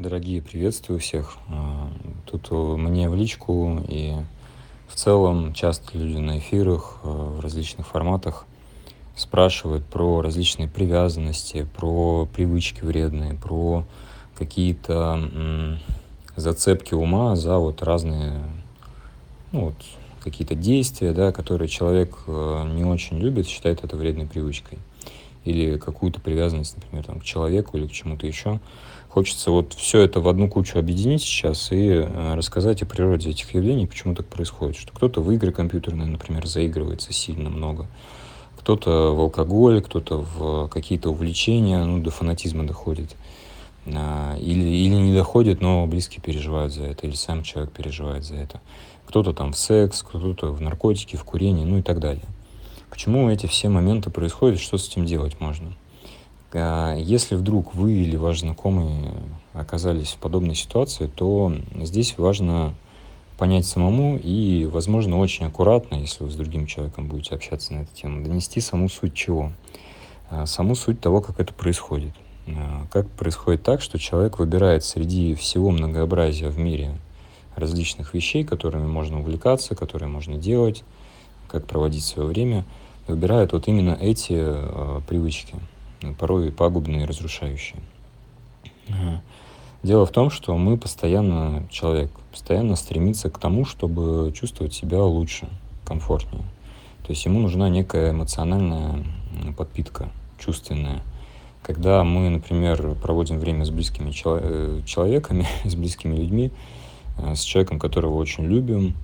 Дорогие, приветствую всех. А, тут мне в личку и в целом часто люди на эфирах а, в различных форматах спрашивают про различные привязанности, про привычки вредные, про какие-то зацепки ума за вот разные ну, вот, какие-то действия, да, которые человек а, не очень любит, считает это вредной привычкой. Или какую-то привязанность, например, там, к человеку или к чему-то еще. Хочется вот все это в одну кучу объединить сейчас и э, рассказать о природе этих явлений, почему так происходит. Что кто-то в игры компьютерные, например, заигрывается сильно много, кто-то в алкоголь, кто-то в какие-то увлечения, ну, до фанатизма доходит. А, или, или не доходит, но близкие переживают за это, или сам человек переживает за это. Кто-то там в секс, кто-то в наркотики, в курении, ну и так далее. Почему эти все моменты происходят, что с этим делать можно? А, если вдруг вы или ваш знакомый оказались в подобной ситуации, то здесь важно понять самому и, возможно, очень аккуратно, если вы с другим человеком будете общаться на эту тему, донести саму суть чего. А, саму суть того, как это происходит. А, как происходит так, что человек выбирает среди всего многообразия в мире различных вещей, которыми можно увлекаться, которые можно делать, как проводить свое время, выбирает вот именно эти э, привычки – порой пагубные и разрушающие. Дело в том, что мы постоянно, человек постоянно стремится к тому, чтобы чувствовать себя лучше, комфортнее. То есть ему нужна некая эмоциональная подпитка, чувственная. Когда мы, например, проводим время с близкими э, человеками, с близкими людьми, э, с человеком, которого очень любим,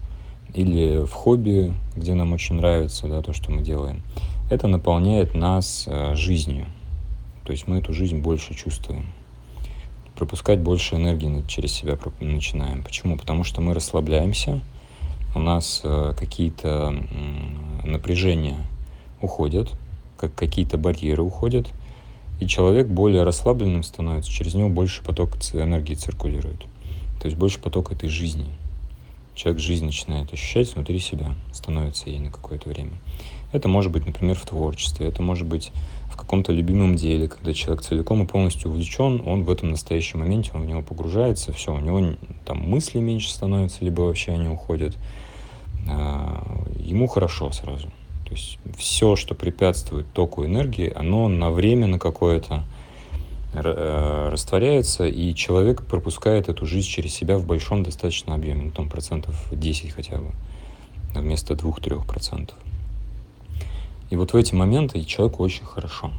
или в хобби, где нам очень нравится да, то, что мы делаем, это наполняет нас э, жизнью. То есть мы эту жизнь больше чувствуем. Пропускать больше энергии через себя начинаем. Почему? Потому что мы расслабляемся, у нас э, какие-то напряжения уходят, как какие-то барьеры уходят, и человек более расслабленным становится, через него больше поток энергии циркулирует. То есть больше поток этой жизни. Человек жизнь начинает ощущать внутри себя, становится ей на какое-то время. Это может быть, например, в творчестве, это может быть в каком-то любимом деле, когда человек целиком и полностью увлечен, он в этом настоящем моменте, он в него погружается, все, у него там мысли меньше становятся, либо вообще они уходят. А, ему хорошо сразу. То есть все, что препятствует току энергии, оно на время, на какое-то растворяется, и человек пропускает эту жизнь через себя в большом достаточно объеме, ну, там процентов 10 хотя бы, вместо 2-3 процентов. И вот в эти моменты человеку очень хорошо.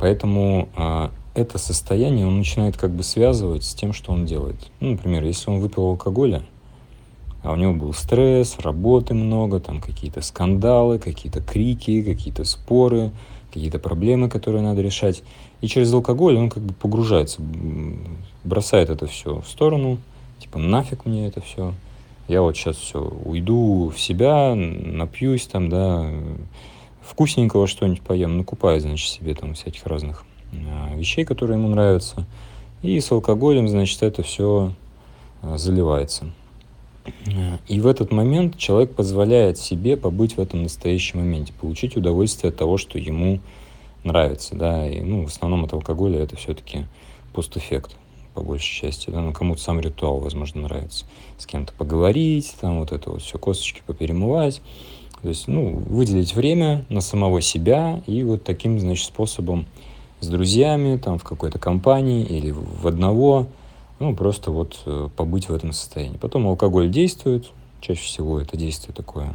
Поэтому э, это состояние он начинает как бы связывать с тем, что он делает. Ну, например, если он выпил алкоголя, а у него был стресс, работы много, там какие-то скандалы, какие-то крики, какие-то споры, какие-то проблемы, которые надо решать. И через алкоголь он как бы погружается, бросает это все в сторону, типа нафиг мне это все. Я вот сейчас все уйду в себя, напьюсь там, да, вкусненького что-нибудь поем, накупаю, значит, себе там всяких разных а, вещей, которые ему нравятся. И с алкоголем, значит, это все а, заливается. И в этот момент человек позволяет себе побыть в этом настоящем моменте, получить удовольствие от того, что ему нравится, да, и, ну, в основном от алкоголя это все-таки постэффект, по большей части, да, ну, кому-то сам ритуал, возможно, нравится, с кем-то поговорить, там, вот это вот все, косточки поперемывать, то есть, ну, выделить время на самого себя и вот таким, значит, способом с друзьями, там, в какой-то компании или в одного, ну, просто вот э, побыть в этом состоянии. Потом алкоголь действует, чаще всего это действие такое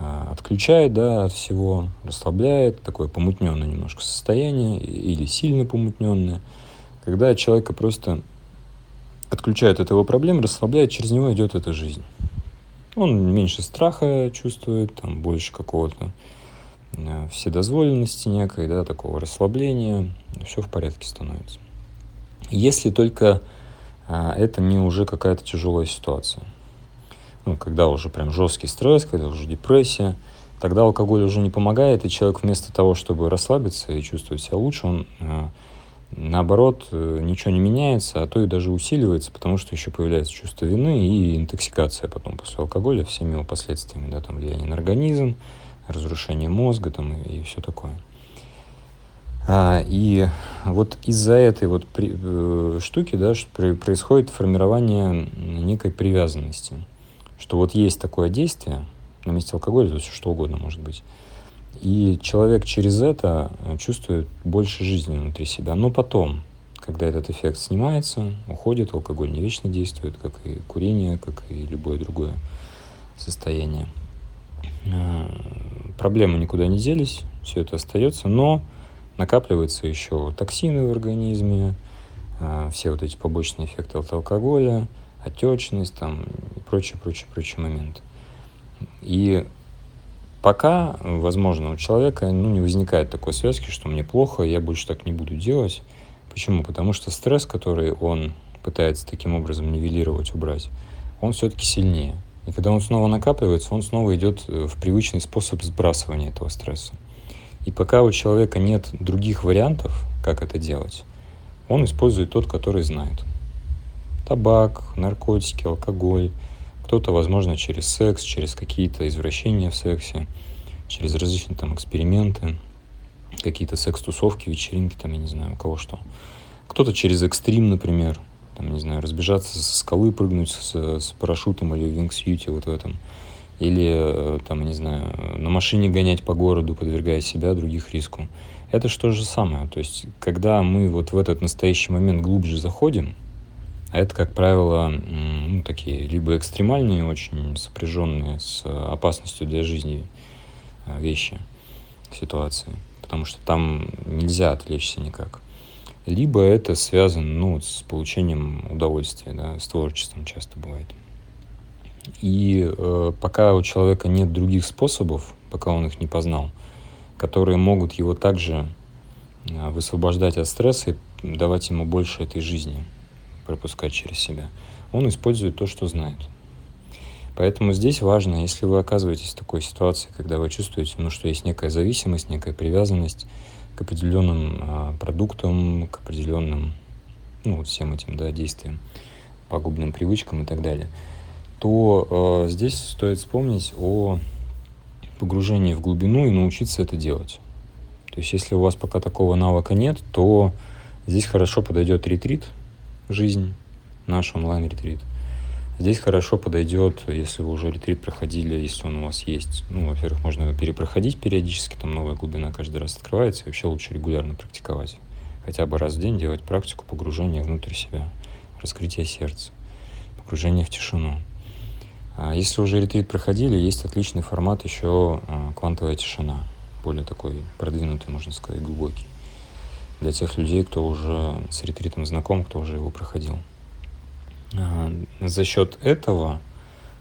а, отключает, да, от всего, расслабляет, такое помутненное немножко состояние или сильно помутненное, когда человека просто отключает от его проблем, расслабляет, через него идет эта жизнь. Он меньше страха чувствует, там больше какого-то э, вседозволенности некой, да, такого расслабления, все в порядке становится. Если только это не уже какая-то тяжелая ситуация, ну, когда уже прям жесткий стресс, когда уже депрессия, тогда алкоголь уже не помогает, и человек вместо того, чтобы расслабиться и чувствовать себя лучше, он а, наоборот, э, ничего не меняется, а то и даже усиливается, потому что еще появляется чувство вины и интоксикация потом после алкоголя всеми его последствиями, да, там влияние на организм, разрушение мозга там и все такое. А, и вот из-за этой вот э, штуки, да, при, происходит формирование некой привязанности. Что вот есть такое действие, на месте алкоголя, то есть что угодно может быть. И человек через это чувствует больше жизни внутри себя. Но потом, когда этот эффект снимается, уходит, алкоголь не вечно действует, как и курение, как и любое другое состояние. А, проблемы никуда не делись, все это остается, но накапливаются еще токсины в организме, а, все вот эти побочные эффекты от алкоголя, отечность там и прочие, прочие, прочие моменты. И пока, возможно, у человека ну, не возникает такой связки, что мне плохо, я больше так не буду делать. Почему? Потому что стресс, который он пытается таким образом нивелировать, убрать, он все-таки сильнее. И когда он снова накапливается, он снова идет э, в привычный способ сбрасывания этого стресса. И пока у человека нет других вариантов, как это делать, он использует тот, который знает. Табак, наркотики, алкоголь. Кто-то, возможно, через секс, через какие-то извращения в сексе, через различные там эксперименты, какие-то секс-тусовки, вечеринки, там, я не знаю, у кого что. Кто-то через экстрим, например, там, не знаю, разбежаться со скалы, прыгнуть с, с парашютом или в вингсьюте вот в этом. Или, э, там, не знаю, на машине гонять по городу, подвергая себя, других риску. Это что же самое. То есть, когда мы вот в этот настоящий момент глубже заходим, а это, как правило, ну, такие либо экстремальные, очень сопряженные с опасностью для жизни э, вещи, ситуации, потому что там нельзя отвлечься никак либо это связано ну, с получением удовольствия, да, с творчеством часто бывает. И э, пока у человека нет других способов, пока он их не познал, которые могут его также э, высвобождать от стресса и давать ему больше этой жизни, пропускать через себя, он использует то, что знает. Поэтому здесь важно, если вы оказываетесь в такой ситуации, когда вы чувствуете, ну, что есть некая зависимость, некая привязанность, к определенным а, продуктам, к определенным, ну, всем этим, да, действиям, пагубным привычкам и так далее, то э, здесь стоит вспомнить о погружении в глубину и научиться это делать. То есть, если у вас пока такого навыка нет, то здесь хорошо подойдет ретрит, жизнь, наш онлайн-ретрит. Здесь хорошо подойдет, если вы уже ретрит проходили, если он у вас есть. Ну, во-первых, можно его перепроходить периодически, там новая глубина каждый раз открывается, и вообще лучше регулярно практиковать. Хотя бы раз в день делать практику погружения внутрь себя, раскрытия сердца, погружения в тишину. А если уже ретрит проходили, есть отличный формат еще а, квантовая тишина, более такой продвинутый, можно сказать, глубокий. Для тех людей, кто уже с ретритом знаком, кто уже его проходил. За счет этого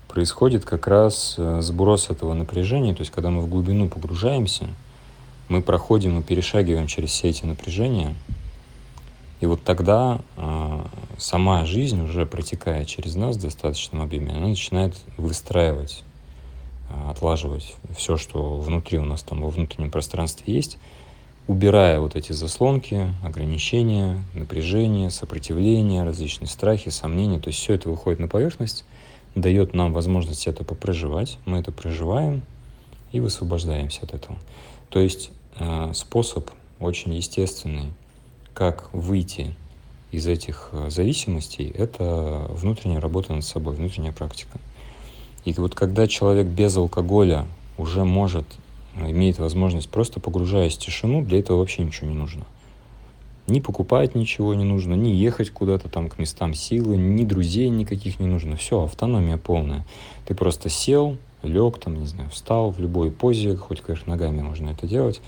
происходит как раз э, сброс этого напряжения, то есть когда мы в глубину погружаемся, мы проходим и перешагиваем через все эти напряжения, и вот тогда сама жизнь, уже протекая через нас в достаточном объеме, она начинает выстраивать, э, отлаживать все, что внутри у нас там во внутреннем пространстве есть, убирая вот эти заслонки, ограничения, напряжение, сопротивление, различные страхи, сомнения, то есть все это выходит на поверхность, дает нам возможность это попроживать, мы это проживаем и высвобождаемся от этого. То есть э, способ очень естественный, как выйти из этих э, зависимостей, это внутренняя работа над собой, внутренняя практика. И вот когда человек без алкоголя уже может имеет возможность, просто погружаясь в тишину, для этого вообще ничего не нужно. Ни покупать ничего не нужно, ни ехать куда-то там к местам силы, ни друзей никаких не нужно. Все, автономия полная. Ты просто сел, лег, там, не знаю, встал в любой позе, хоть, конечно, ногами можно это делать,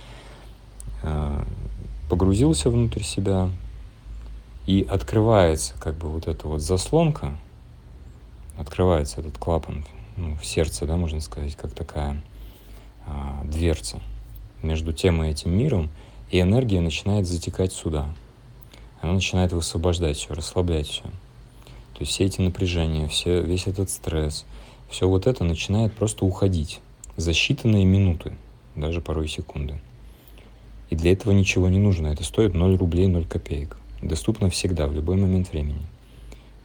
э, погрузился внутрь себя, и открывается как бы вот эта вот заслонка, открывается этот клапан ну, в сердце, да, можно сказать, как такая а, дверца между тем и этим миром, и энергия начинает затекать сюда. Она начинает высвобождать все, расслаблять все. То есть все эти напряжения, все, весь этот стресс, все вот это начинает просто уходить за считанные минуты, даже порой секунды. И для этого ничего не нужно. Это стоит 0 рублей 0 копеек. Доступно всегда, в любой момент времени.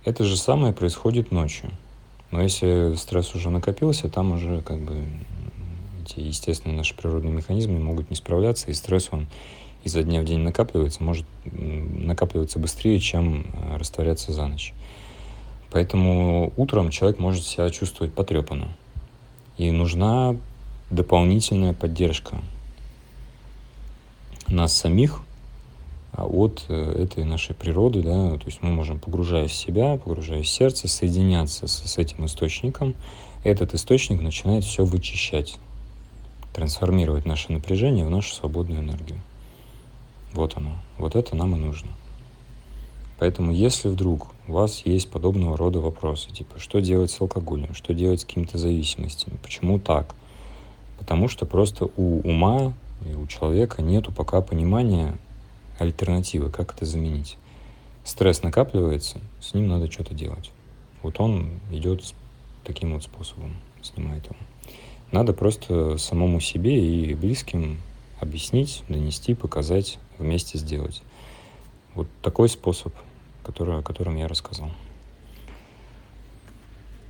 Это же самое происходит ночью. Но если стресс уже накопился, там уже как бы эти естественные наши природные механизмы могут не справляться, и стресс, он изо дня в день накапливается, может накапливаться быстрее, чем э, растворяться за ночь. Поэтому утром человек может себя чувствовать потрепанно. И нужна дополнительная поддержка нас самих от э, этой нашей природы, да, то есть мы можем, погружаясь в себя, погружаясь в сердце, соединяться с, с этим источником, этот источник начинает все вычищать, трансформировать наше напряжение в нашу свободную энергию. Вот оно. Вот это нам и нужно. Поэтому если вдруг у вас есть подобного рода вопросы, типа, что делать с алкоголем, что делать с какими-то зависимостями, почему так? Потому что просто у ума и у человека нету пока понимания альтернативы, как это заменить. Стресс накапливается, с ним надо что-то делать. Вот он идет таким вот способом, снимает его. Надо просто самому себе и близким объяснить, донести, показать, вместе сделать. Вот такой способ, который, о котором я рассказал.